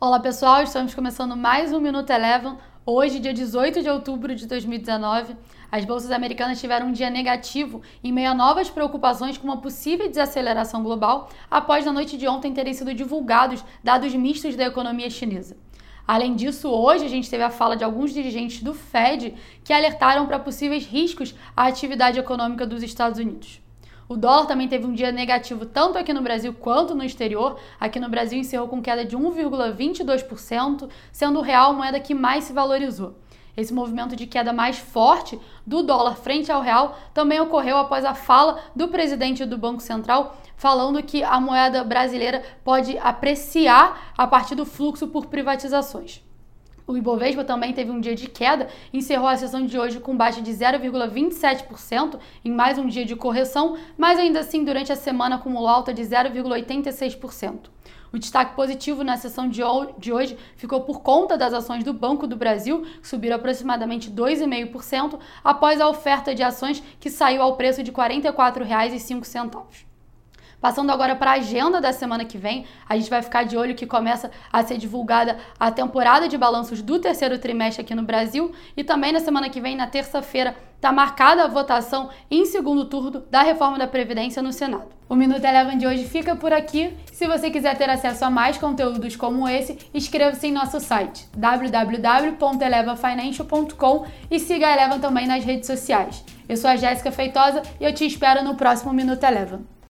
Olá pessoal, estamos começando mais um Minuto Eleven. Hoje, dia 18 de outubro de 2019, as bolsas americanas tiveram um dia negativo em meio a novas preocupações com uma possível desaceleração global após na noite de ontem terem sido divulgados dados mistos da economia chinesa. Além disso, hoje a gente teve a fala de alguns dirigentes do Fed que alertaram para possíveis riscos à atividade econômica dos Estados Unidos. O dólar também teve um dia negativo tanto aqui no Brasil quanto no exterior. Aqui no Brasil encerrou com queda de 1,22%, sendo o real a moeda que mais se valorizou. Esse movimento de queda mais forte do dólar frente ao real também ocorreu após a fala do presidente do Banco Central falando que a moeda brasileira pode apreciar a partir do fluxo por privatizações. O Ibovespa também teve um dia de queda, encerrou a sessão de hoje com baixa de 0,27% em mais um dia de correção, mas ainda assim durante a semana acumulou alta de 0,86%. O destaque positivo na sessão de hoje ficou por conta das ações do Banco do Brasil, que subiram aproximadamente 2,5% após a oferta de ações que saiu ao preço de R$ 44,05. Passando agora para a agenda da semana que vem, a gente vai ficar de olho que começa a ser divulgada a temporada de balanços do terceiro trimestre aqui no Brasil e também na semana que vem, na terça-feira, está marcada a votação em segundo turno da reforma da Previdência no Senado. O Minuto Eleven de hoje fica por aqui. Se você quiser ter acesso a mais conteúdos como esse, inscreva-se em nosso site www.elevafinancial.com e siga a Eleven também nas redes sociais. Eu sou a Jéssica Feitosa e eu te espero no próximo Minuto Eleven.